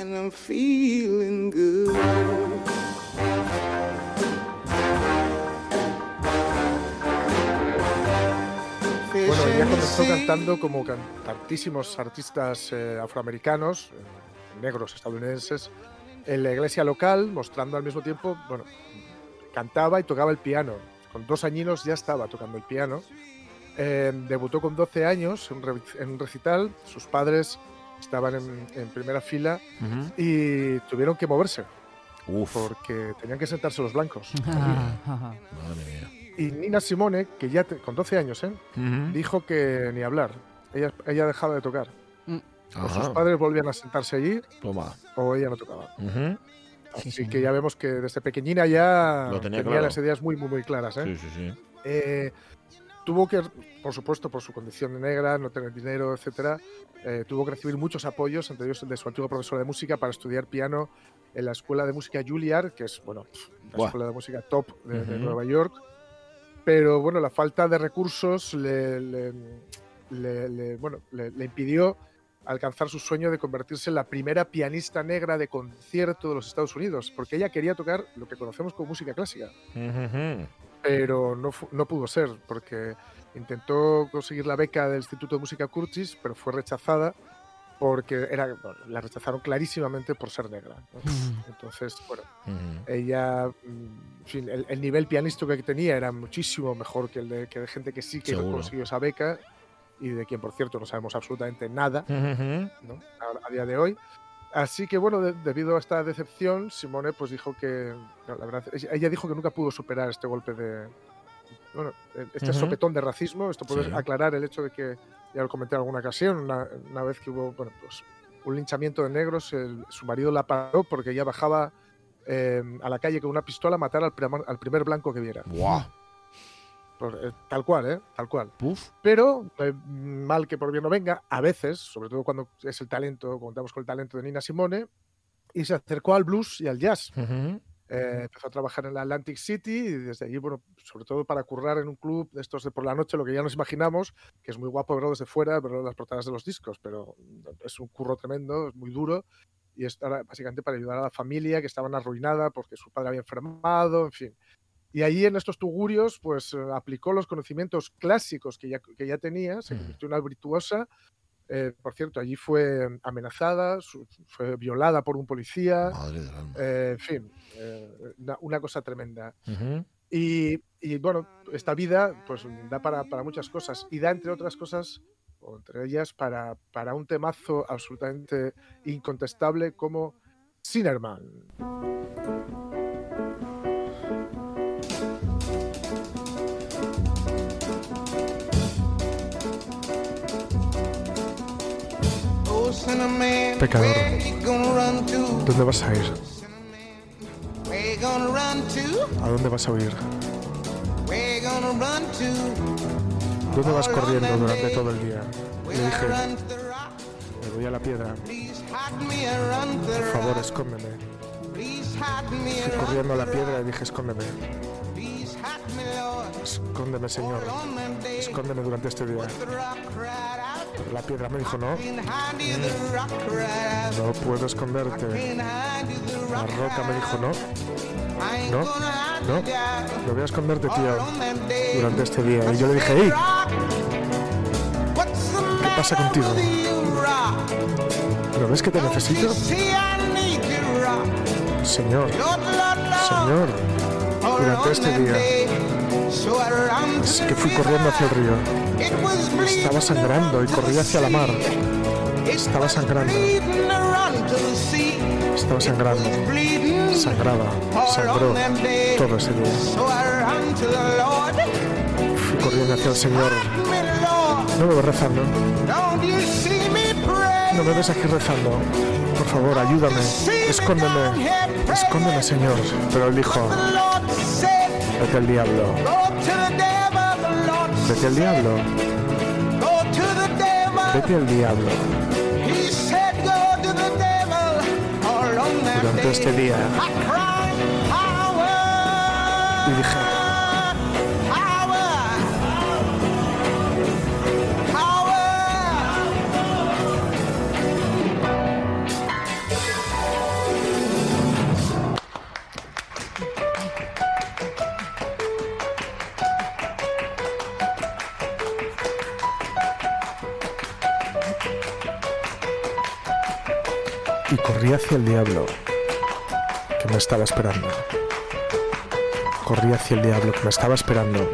and I'm feeling good. Bueno, ella comenzó cantando como tantísimos artistas eh, afroamericanos, eh, negros estadounidenses, en la iglesia local, mostrando al mismo tiempo, bueno, cantaba y tocaba el piano. Con dos añinos ya estaba tocando el piano. Eh, debutó con 12 años en un recital. Sus padres estaban en, en primera fila Ujú. y tuvieron que moverse Uf. porque tenían que sentarse los blancos. Madre mía. Y Nina Simone, que ya te- con 12 años, ¿eh? Ujú. dijo que ni hablar. Ella, ella dejaba de tocar. O Ajá. sus padres volvían a sentarse allí Toma. o ella no tocaba. Ujú. Así que ya vemos que desde pequeñina ya Lo tenía tenía claro. las ideas muy, muy, muy claras. ¿eh? Sí, sí, sí. Eh, tuvo que, por supuesto, por su condición de negra, no tener dinero, etcétera, eh, tuvo que recibir muchos apoyos, entre ellos el de su antiguo profesor de música, para estudiar piano en la escuela de música Juilliard, que es, bueno, la Buah. escuela de música top de. Nueva York. Pero bueno, la falta de recursos le, le- le- le- bueno, le, impidió alcanzar su sueño de convertirse en la primera pianista negra de concierto de los Estados Unidos, porque ella quería tocar lo que conocemos como música clásica Ujú. Pero no, no pudo ser porque intentó conseguir la beca del Instituto de Música Curtis, pero fue rechazada porque era, bueno, la rechazaron clarísimamente por ser negra. ¿no? Entonces, bueno, Ujú. ella, mm, en fin, el, el nivel pianístico que tenía era muchísimo mejor que el de, que de gente que sí que Seguro. consiguió esa beca y de quien, por cierto, no sabemos absolutamente nada Ujú. ¿no? a, a día de hoy. Así que bueno, de- debido a esta decepción, Simone pues dijo que, no, la verdad, ella, dijo que nunca pudo superar este golpe de, bueno, eh, este sopetón de racismo. Esto puede Sí. aclarar el hecho de que, ya lo comenté en alguna ocasión, una, una vez que hubo, bueno, pues un linchamiento de negros, el- su marido la paró porque ella bajaba eh, a la calle con una pistola a matar al, al primer blanco que viera. Buah. Por- eh, tal cual, ¿eh? Tal cual. Puf. Pero, eh, mal que por bien no venga, a veces, sobre todo cuando es el talento, contamos con el talento de Nina Simone, y se acercó al blues y al jazz. Eh, empezó a trabajar en la Atlantic City y desde allí, bueno, sobre todo para currar en un club de estos de por la noche, lo que ya nos imaginamos, que es muy guapo verlo desde fuera, verlo en las portadas de los discos, pero es un curro tremendo, es muy duro y es básicamente para ayudar a la familia que estaban arruinada porque su padre había enfermado, en fin. Y allí en estos tugurios, pues eh, aplicó los conocimientos clásicos que ya, que ya tenía, se convirtió en una virtuosa. Eh, por cierto, allí fue amenazada, su- fue violada por un policía. Madre del alma. Eh, en fin, eh, una, una cosa tremenda. Ujú. Y, y, bueno, esta vida pues da para, para muchas cosas y da entre otras cosas, o entre ellas, para, para un temazo absolutamente incontestable como Sinnerman. Pecador. ¿Dónde vas a ir? ¿A dónde vas a huir? ¿Dónde vas corriendo durante todo el día? Le dije, me voy a la piedra. Por favor, escóndeme. Fui corriendo a la piedra y dije, escóndeme. Escóndeme, Señor. Escóndeme durante este día. La piedra me dijo, no, out. no puedo esconderte. La roca me dijo, no, no, no, no voy a esconderte, tío, durante este día. Y yo le dije, hey, ¿qué pasa contigo? ¿No ves que te necesito? Señor. Señor, durante este día. The que fui corriendo hacia el río. Estaba sangrando y corrí hacia la mar. Estaba sangrando. Estaba sangrando. Sangraba. Sangró todo ese día. Fui corriendo hacia el Señor. No me voy rezando. No me ves aquí rezando. Por favor, ayúdame. Escóndeme. Escóndeme, Señor. Pero él dijo, vete al diablo. Vete al diablo. Vete al diablo. Durante este día. Y dije, corrí hacia el diablo que me estaba esperando. Corrí hacia el diablo que me estaba esperando.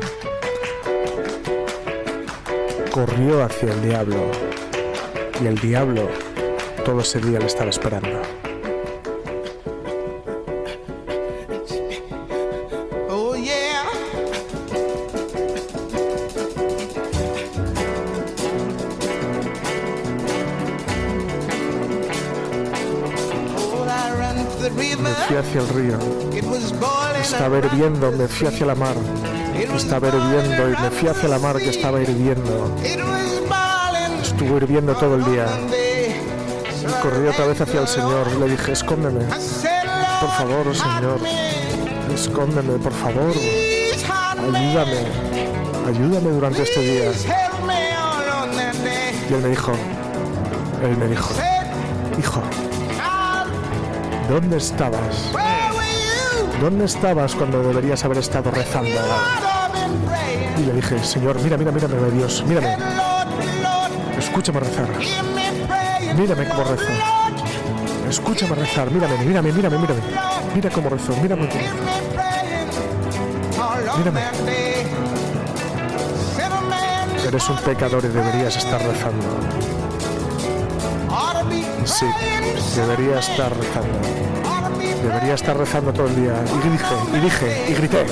Corrió hacia el diablo y el diablo todo ese día le estaba esperando. Hacia el río. Estaba hirviendo, me fui hacia la mar. Estaba hirviendo y me fui hacia la mar que estaba hirviendo. Estuvo hirviendo todo el día. Corrí otra vez hacia el Señor le dije, escóndeme. Por favor, Señor. Escóndeme, por favor. Ayúdame. Ayúdame durante este día. Y él me dijo, él me dijo, ¿dónde estabas? ¿Dónde estabas cuando deberías haber estado rezando? Y le dije, Señor, mira, mira, mírame, Dios, mírame. Escúchame rezar. Mírame cómo rezo. Escúchame rezar, mírame, mírame, mírame, mírame. Mira cómo rezo, mírame cómo rezo. Mírame. Eres un pecador y deberías estar rezando. Sí, debería estar rezando. Debería estar rezando todo el día. Y dije, y dije, y grité.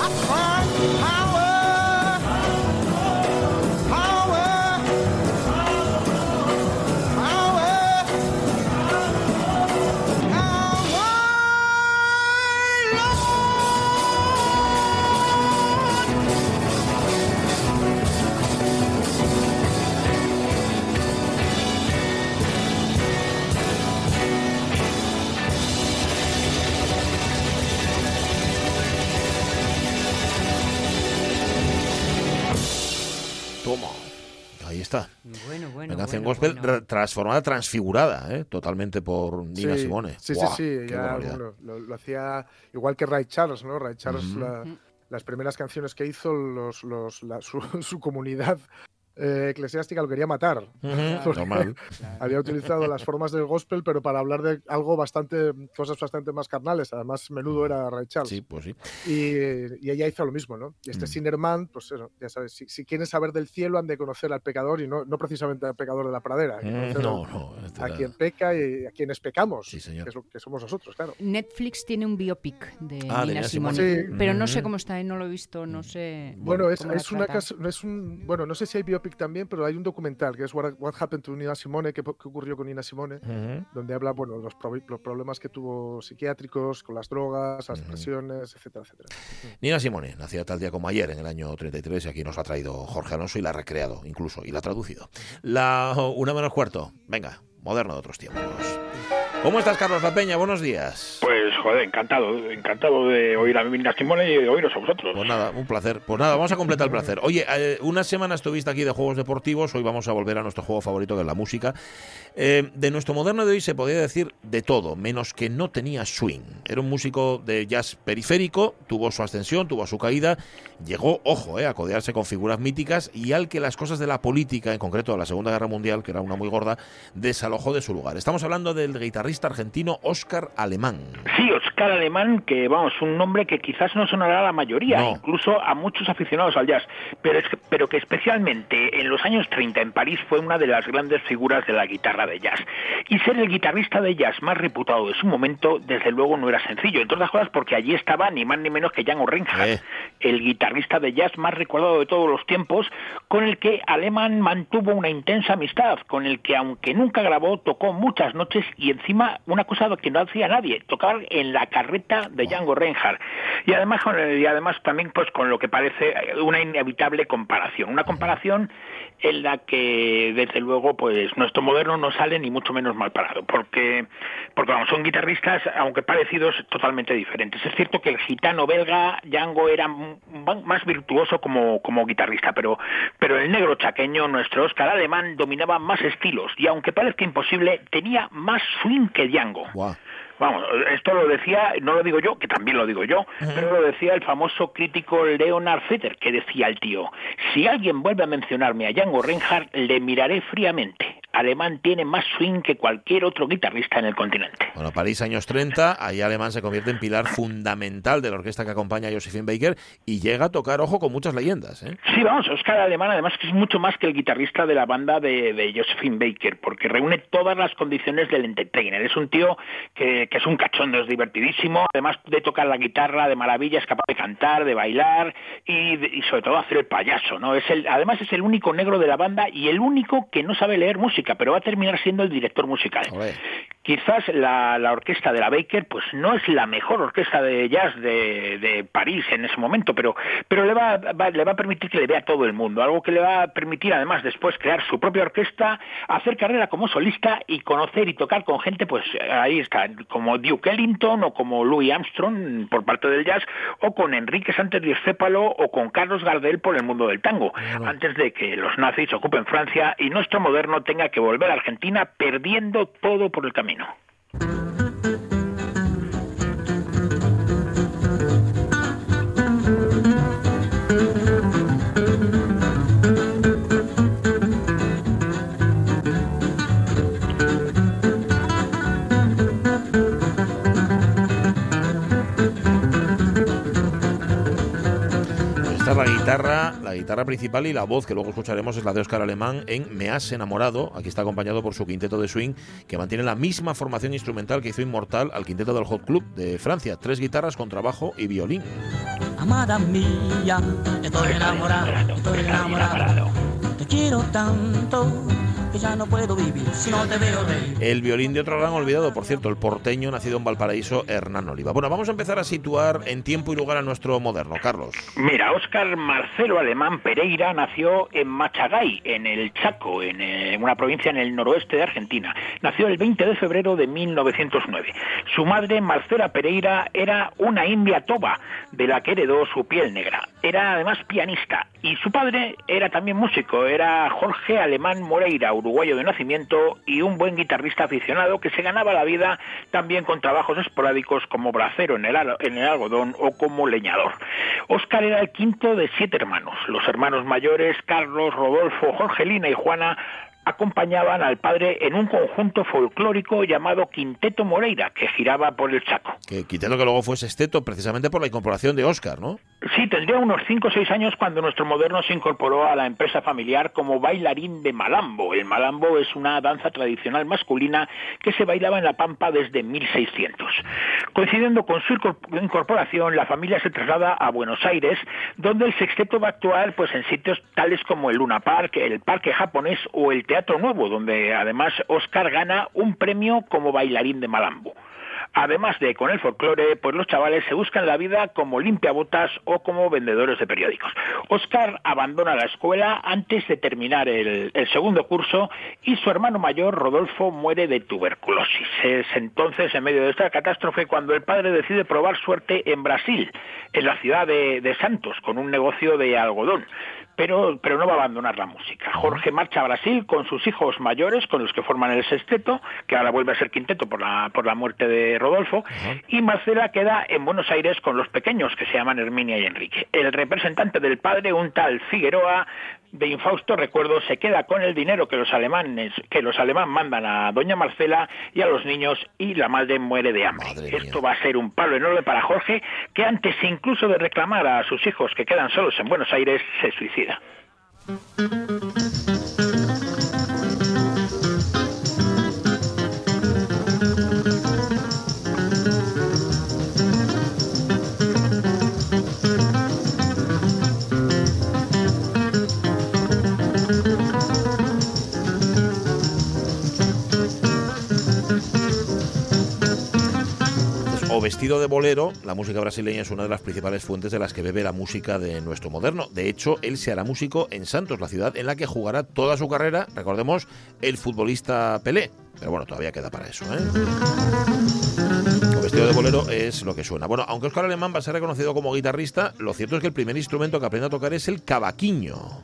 Gospel bueno. ra- transformada, transfigurada, ¿eh? totalmente por Nina Sí, Simone. Sí, sí, sí. ya, bueno, lo, lo hacía igual que Ray Charles, ¿no? Ray Charles, la- las primeras canciones que hizo, los, los, la- su, su comunidad eh, eclesiástica lo quería matar. Normal. Había utilizado las formas del gospel, pero para hablar de algo bastante, cosas bastante más carnales. Además, menudo era Ray Charles. Sí, pues sí. Y, y ella hizo lo mismo, ¿no? Y este Mm. Sinnerman, pues eso, ya sabes, si, si quieren saber del cielo han de conocer al pecador y no, no precisamente al pecador de la pradera. hay que Mm, conocer no, a- no, este A era- quien peca y a quienes pecamos, Sí, señor. Que, es lo que somos nosotros, claro. Netflix tiene un biopic de Ah, Nina Nina Simone, Simone. Sí. pero no sé Mm. cómo está, ¿eh? no lo he visto, no sé. Bueno, es, una casa, es un, bueno, no sé si hay biopic también, pero hay un documental que es What, What Happened to Nina Simone, que, que ocurrió con Nina Simone, donde habla, bueno, los, los problemas que tuvo psiquiátricos, con las drogas, las depresiones, etcétera, etcétera. Nina Simone, nacida tal día como ayer, en el año 33, y aquí nos ha traído Jorge Alonso y la ha recreado, incluso, y la ha traducido. La una menos cuarto. Venga, moderno de otros tiempos. ¿Cómo estás, Carlos La Peña? Buenos días. Pues, joder, encantado, encantado de oír a Nina Simone y de oíros a vosotros. Pues nada, un placer. Pues nada, vamos a completar el placer. Oye, eh, una semana estuviste aquí de juegos deportivos, hoy vamos a volver a nuestro juego favorito, que es la música. Eh, de nuestro moderno de hoy se podía decir de todo, menos que no tenía swing. Era un músico de jazz periférico, tuvo su ascensión, tuvo su caída, llegó, ojo, eh, a codearse con figuras míticas y al que las cosas de la política, en concreto de la Segunda Guerra Mundial, que era una muy gorda, desalojó de su lugar. Estamos hablando del guitarrista argentino Oscar Alemán. Sí, Oscar Alemán, que vamos, un nombre que quizás no sonará a la mayoría, No. incluso a muchos aficionados al jazz, pero, es que, pero que especialmente en los años 30 en París fue una de las grandes figuras de la guitarra de jazz. Y ser el guitarrista de jazz más reputado de su momento, desde luego no era sencillo, entre otras cosas porque allí estaba ni más ni menos que Django Reinhardt, el guitarrista de jazz más recordado de todos los tiempos, con el que Alemán mantuvo una intensa amistad, con el que aunque nunca grabó, tocó muchas noches y encima una cosa que no hacía nadie, tocar en la carreta de Django Reinhardt. Y además, y además también pues con lo que parece una inevitable comparación, una comparación en la que desde luego pues nuestro moderno no sale ni mucho menos mal parado, porque porque vamos, son guitarristas aunque parecidos totalmente diferentes. Es cierto que el gitano belga Django era más virtuoso como como guitarrista, pero pero el negro chaqueño, nuestro Oscar alemán dominaba más estilos y aunque parezca imposible, tenía más swing que Django. Vamos, esto lo decía, no lo digo yo, que también lo digo yo, pero lo decía el famoso crítico Leonard Fetter, que decía el tío, si alguien vuelve a mencionarme a Django Reinhardt, le miraré fríamente. Alemán tiene más swing que cualquier otro guitarrista en el continente. Bueno, París, años 30, ahí Alemán se convierte en pilar fundamental de la orquesta que acompaña a Josephine Baker y llega a tocar, ojo, con muchas leyendas. ¿eh? Sí, vamos, Oscar Alemán además que es mucho más que el guitarrista de la banda de, de Josephine Baker, porque reúne todas las condiciones del entertainer. Es un tío que, que es un cachondo, es divertidísimo, además de tocar la guitarra de maravilla, es capaz de cantar, de bailar y, de- y sobre todo hacer el payaso, ¿no? Es el, además es el único negro de la banda y el único que no sabe leer música, pero va a terminar siendo el director musical. Quizás la, la orquesta de la Baker pues no es la mejor orquesta de jazz de, de París en ese momento, pero, pero le, va, va- le va a permitir que le vea todo el mundo, algo que le va a permitir además después crear su propia orquesta, hacer carrera como solista y conocer y tocar con gente, pues ahí está, como Duke Ellington o como Louis Armstrong por parte del jazz, o con Enrique Santos Discépalo o con Carlos Gardel por el mundo del tango, antes de que los nazis ocupen Francia y nuestro moderno tenga que volver a Argentina perdiendo todo por el camino. Esta guitarra, principal y la voz que luego escucharemos es la de Oscar Alemán en Me has enamorado. Aquí está acompañado por su quinteto de swing que mantiene la misma formación instrumental que hizo inmortal al quinteto del Hot Club de Francia. Tres guitarras, contrabajo y violín. Amada mía, estoy enamorado, estoy enamorado. Te quiero tanto que ya no puedo vivir si no te veo reír. El violín de otro gran olvidado, por cierto, el porteño nacido en Valparaíso, Hernán Oliva. Bueno, vamos a empezar a situar en tiempo y lugar a nuestro moderno, Carlos. Mira, Óscar Marcelo Alemán Pereira nació en Machagay, en el Chaco, en eh, una provincia en el noroeste de Argentina. Nació el 20 de febrero de 1909. Su madre, Marcela Pereira, era una india toba, de la que heredó su piel negra. Era además pianista. Y su padre era también músico, era Jorge Alemán Moreira, uruguayo de nacimiento y un buen guitarrista aficionado que se ganaba la vida también con trabajos esporádicos como bracero en el, en el algodón o como leñador. Óscar era el quinto de siete hermanos. Los hermanos mayores, Carlos, Rodolfo, Jorgelina y Juana, acompañaban al padre en un conjunto folclórico llamado Quinteto Moreira, que giraba por el Chaco. Que quitando que luego fue sexteto precisamente por la incorporación de Oscar, ¿no? Sí, tendría unos 5 o 6 años cuando nuestro moderno se incorporó a la empresa familiar como bailarín de malambo. El malambo es una danza tradicional masculina que se bailaba en la Pampa desde 1600. Coincidiendo con su incorpor- incorporación, la familia se traslada a Buenos Aires, donde el sexteto va a actuar pues, en sitios tales como el Luna Park, el Parque Japonés o el Teatro Nuevo, donde además Oscar gana un premio como bailarín de malambo. Además de con el folclore, pues los chavales se buscan la vida como limpiabotas o como vendedores de periódicos. Oscar abandona la escuela antes de terminar el, segundo curso y su hermano mayor, Rodolfo, muere de tuberculosis. Es entonces, en medio de esta catástrofe, cuando el padre decide probar suerte en Brasil, en la ciudad de Santos, con un negocio de algodón. Pero, pero no va a abandonar la música. Jorge marcha a Brasil con sus hijos mayores, con los que forman el sexteto, que ahora vuelve a ser quinteto por la, por la muerte de Rodolfo, y Marcela queda en Buenos Aires con los pequeños, que se llaman Herminia y Enrique. El representante del padre, un tal Figueroa, de infausto recuerdo se queda con el dinero que los alemanes que los alemanes mandan a doña Marcela y a los niños y la madre muere de hambre. Esto va a ser un palo enorme para Jorge que antes incluso de reclamar a sus hijos que quedan solos en Buenos Aires se suicida. Vestido de bolero, la música brasileña es una de las principales fuentes de las que bebe la música de nuestro moderno. De hecho, él se hará músico en Santos, la ciudad en la que jugará toda su carrera, recordemos, el futbolista Pelé. Pero bueno, todavía queda para eso, ¿eh? O vestido de bolero es lo que suena. Bueno, aunque Oscar Alemán va a ser reconocido como guitarrista, lo cierto es que el primer instrumento que aprende a tocar es el cavaquinho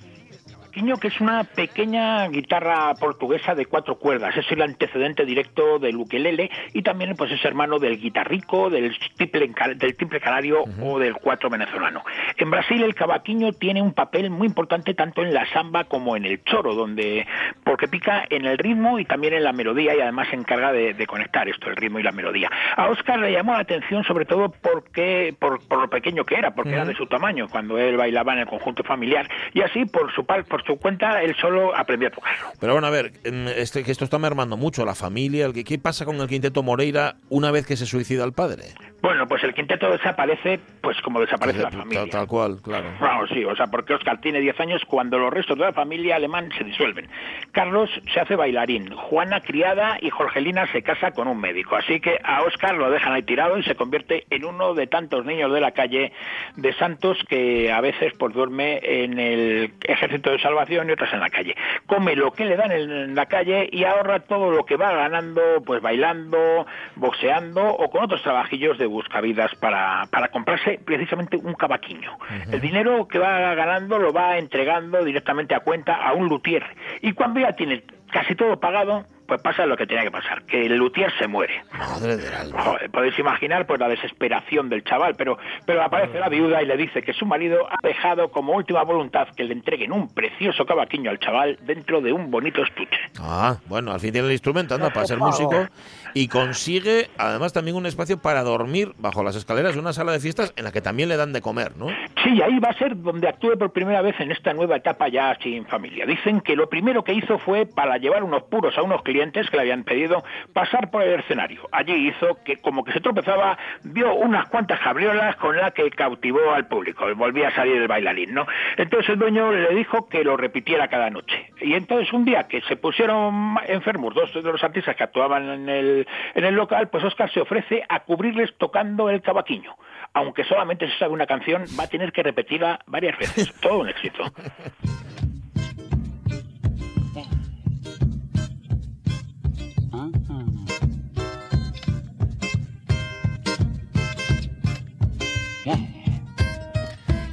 que es una pequeña guitarra portuguesa de cuatro cuerdas. Es el antecedente directo del ukelele y también pues es hermano del guitarrico, del triple, del triple canario o del cuatro venezolano. En Brasil el cavaquinho tiene un papel muy importante tanto en la samba como en el choro, donde porque pica en el ritmo y también en la melodía y además se encarga de, conectar esto, el ritmo y la melodía. A Oscar le llamó la atención sobre todo porque por, lo pequeño que era, porque era de su tamaño cuando él bailaba en el conjunto familiar y así por su por su cuenta, él solo aprendió a tocarlo. Pero bueno, a ver, este, que esto está mermando mucho la familia. El que, ¿Qué pasa con el quinteto Moreira una vez que se suicida el padre? Bueno, pues el quinteto desaparece, pues como desaparece la familia. Tal, cual, claro. Claro, sí, o sea, porque Oscar tiene 10 años cuando los restos de la familia alemán se disuelven. Carlos se hace bailarín, Juana criada y Jorgelina se casa con un médico. Así que a Oscar lo dejan ahí tirado y se convierte en uno de tantos niños de la calle de Santos que a veces pues duerme en el ejército de salvación y otras en la calle. Come lo que le dan en la calle y ahorra todo lo que va ganando, pues bailando, boxeando o con otros trabajillos de buscavidas para, para comprarse precisamente un cavaquiño. El dinero que va ganando lo va entregando directamente a cuenta a un luthier y cuando ya tiene casi todo pagado, pues pasa lo que tenía que pasar, que el luthier se muere. Madre del alma. podéis imaginar pues la desesperación del chaval, pero, pero aparece la viuda y le dice que su marido ha dejado como última voluntad que le entreguen un precioso cavaquiño al chaval dentro de un bonito estuche. Ah, bueno, al fin tiene el instrumento, anda, para ser músico y consigue además también un espacio para dormir bajo las escaleras de una sala de fiestas en la que también le dan de comer, ¿no? Sí, ahí va a ser donde actúe por primera vez en esta nueva etapa ya sin familia. Dicen que lo primero que hizo fue para llevar unos puros a unos clientes que le habían pedido pasar por el escenario. Allí hizo que, como que se tropezaba, vio unas cuantas cabriolas con las que cautivó al público. Volvía a salir el bailarín, ¿no? Entonces el dueño le dijo que lo repitiera cada noche. Y entonces un día que se pusieron enfermos dos de los artistas que actuaban en el, en el local, pues Oscar se ofrece a cubrirles tocando el cavaquiño. Aunque solamente se sabe una canción, va a tener que repetirla varias veces. Todo un éxito.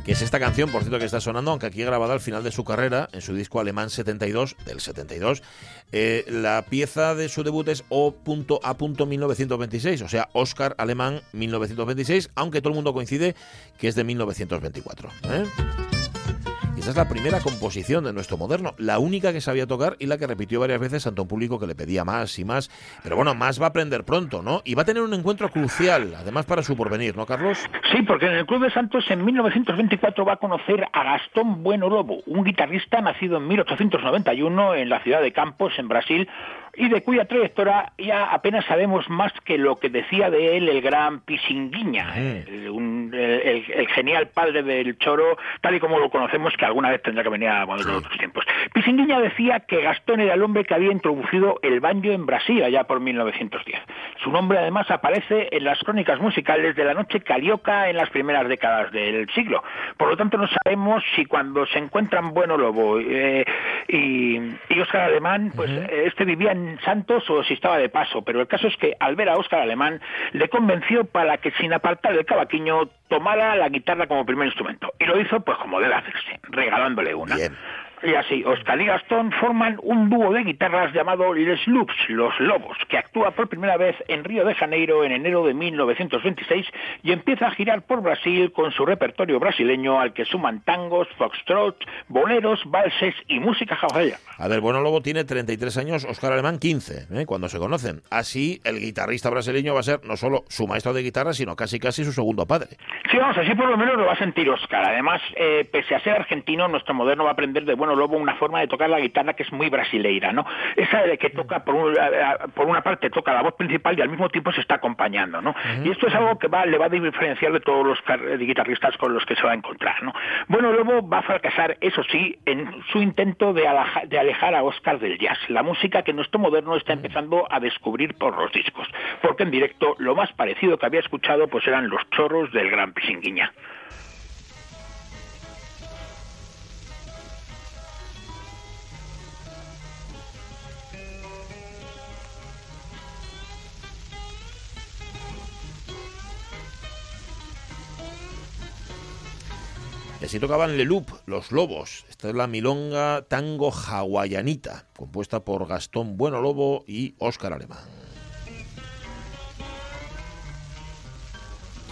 que es esta canción, por cierto, que está sonando, aunque aquí grabada al final de su carrera, en su disco alemán 72, del 72. Eh, la pieza de su debut es O.A.1926, o sea, Oscar Alemán 1926, aunque todo el mundo coincide que es de 1924. ¿eh? Esa es la primera composición de nuestro moderno, la única que sabía tocar y la que repitió varias veces ante un público que le pedía más y más. Pero bueno, más va a aprender pronto, ¿no? Y va a tener un encuentro crucial, además para su porvenir, ¿no, Carlos? Sí, porque en el Club de Santos en 1924 va a conocer a Gastón Bueno Lobo, un guitarrista nacido en 1891 en la ciudad de Campos, en Brasil, y de cuya trayectoria ya apenas sabemos más que lo que decía de él el gran Pisinguiña, el, genial padre del choro, tal y como lo conocemos, que alguna vez tendrá que venir a los otros tiempos. Pisinguiña decía que Gastón era el hombre que había introducido el banjo en Brasil allá por 1910. Su nombre además aparece en las crónicas musicales de la noche carioca en las primeras décadas del siglo. Por lo tanto, no sabemos si cuando se encuentran Bueno Lobo eh, y, y Oscar Alemán, pues este vivía en Santos o si estaba de paso, pero el caso es que al ver a Óscar Alemán le convenció para que sin apartar el cavaquiño tomara la guitarra como primer instrumento. Y lo hizo pues como debe hacerse, regalándole una. Y así, Oscar y Gastón forman un dúo de guitarras llamado Les Loops, Los Lobos, que actúa por primera vez en Río de Janeiro en enero de 1926 y empieza a girar por Brasil con su repertorio brasileño al que suman tangos, foxtrot, boleros, valses y música hawaiana. A ver, Bueno Lobo tiene 33 años, Oscar Alemán 15, ¿eh? cuando se conocen. Así, el guitarrista brasileño va a ser no solo su maestro de guitarra, sino casi casi su segundo padre. Sí, vamos, así por lo menos lo va a sentir Oscar. Además, eh, pese a ser argentino, nuestro moderno va a aprender de Bueno Lobo una forma de tocar la guitarra que es muy brasileira, ¿no? Esa de que toca, por, un- por una parte, toca la voz principal y al mismo tiempo se está acompañando, ¿no? Y esto es algo que va, le va a diferenciar de todos los eh, guitarristas con los que se va a encontrar, ¿no? Bueno Lobo va a fracasar, eso sí, en su intento de, alaja- de alejar a Oscar del jazz, la música que nuestro moderno está empezando a descubrir por los discos, porque en directo lo más parecido que había escuchado pues eran los chorros del Gran Pisinguiña. Así tocaban Le Loop, Los Lobos. Esta es la milonga tango hawaianita, compuesta por Gastón Bueno Lobo y Óscar Alemán.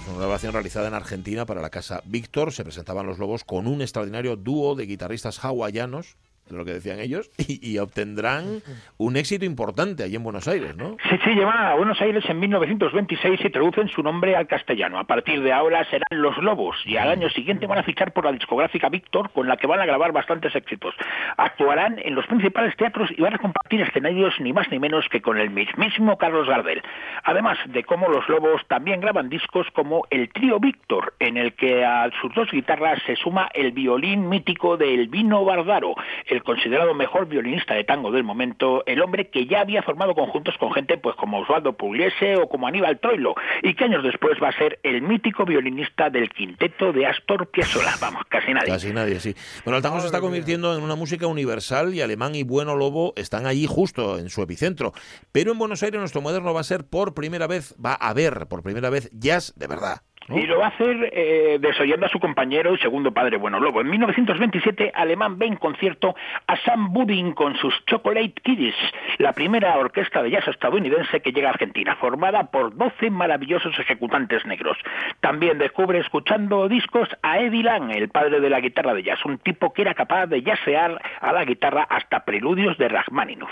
Una grabación realizada en Argentina para la casa Víctor. Se presentaban los lobos con un extraordinario dúo de guitarristas hawaianos, lo que decían ellos, y, y obtendrán un éxito importante allí en Buenos Aires, ¿no? Sí, sí, llevan a Buenos Aires en 1926 y traducen su nombre al castellano. A partir de ahora serán Los Lobos y al año siguiente van a fichar por la discográfica Víctor con la que van a grabar bastantes éxitos. Actuarán en los principales teatros y van a compartir escenarios ni más ni menos que con el mismísimo Carlos Gardel. Además de cómo Los Lobos también graban discos como el trío Víctor, en el que a sus dos guitarras se suma el violín mítico de Elvino Bardaro, el considerado mejor violinista de tango del momento, el hombre que ya había formado conjuntos con gente pues como Osvaldo Pugliese o como Aníbal Troilo, y que años después va a ser el mítico violinista del quinteto de Astor Piazzolla. Vamos, casi nadie. Casi nadie, sí. Bueno, el tango se está convirtiendo en una música universal y Alemán y Bueno Lobo están allí justo en su epicentro. Pero en Buenos Aires nuestro moderno va a ser por primera vez, va a ver por primera vez jazz de verdad. Y lo va a hacer eh, desoyendo a su compañero y segundo padre Bueno Lobo. En 1927, Alemán ve en concierto a Sam Budin con sus Chocolate Kiddies, la primera orquesta de jazz estadounidense que llega a Argentina, formada por 12 maravillosos ejecutantes negros. También descubre escuchando discos a Eddie Lang, el padre de la guitarra de jazz, un tipo que era capaz de jazzear a la guitarra hasta preludios de Rachmaninoff.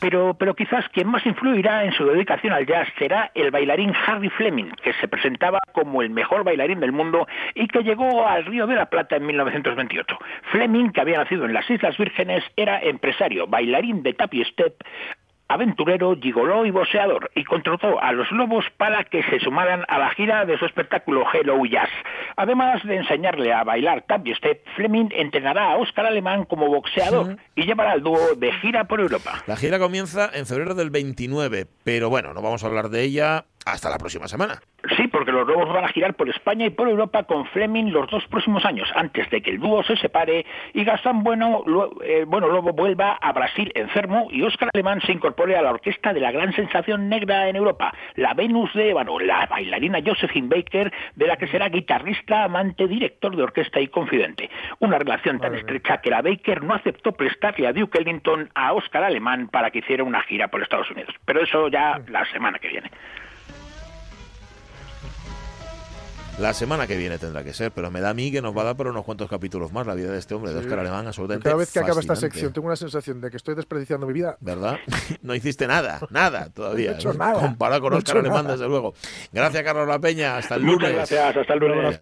Pero, pero quizás quien más influirá en su dedicación al jazz será el bailarín Harry Fleming, que se presentaba como el mejor bailarín del mundo y que llegó al Río de la Plata en 1928. Fleming, que había nacido en las Islas Vírgenes, era empresario, bailarín de tap y step, aventurero, gigoló y boxeador, y contrató a los lobos para que se sumaran a la gira de su espectáculo Hello Jazz. Además de enseñarle a bailar tap y step, Fleming entrenará a Oscar Alemán como boxeador y llevará al dúo de gira por Europa. La gira comienza en febrero del 29, pero bueno, no vamos a hablar de ella hasta la próxima semana. Sí, porque los lobos van a girar por España y por Europa con Fleming los dos próximos años, antes de que el dúo se separe y Gastón Bueno, lo- eh, bueno Lobo vuelva a Brasil enfermo y Óscar Alemán se incorpore a la orquesta de la gran sensación negra en Europa, la Venus de Ébano, la bailarina Josephine Baker, de la que será guitarrista, amante, director de orquesta y confidente. Una relación tan estrecha que la Baker no aceptó prestarle a Duke Ellington a Óscar Alemán para que hiciera una gira por Estados Unidos. Pero eso ya la semana que viene. La semana que viene tendrá que ser, pero me da a mí que nos va a dar por unos cuantos capítulos más la vida de este hombre, de. Oscar Alemán, absolutamente Cada vez que acaba esta sección tengo una sensación de que estoy desperdiciando mi vida. ¿Verdad? No hiciste nada, nada todavía. No he hecho nada. Comparado con No he Oscar hecho Alemán, nada. desde luego. Gracias, Carlos La Peña. Hasta el Muchas lunes. gracias, hasta el lunes.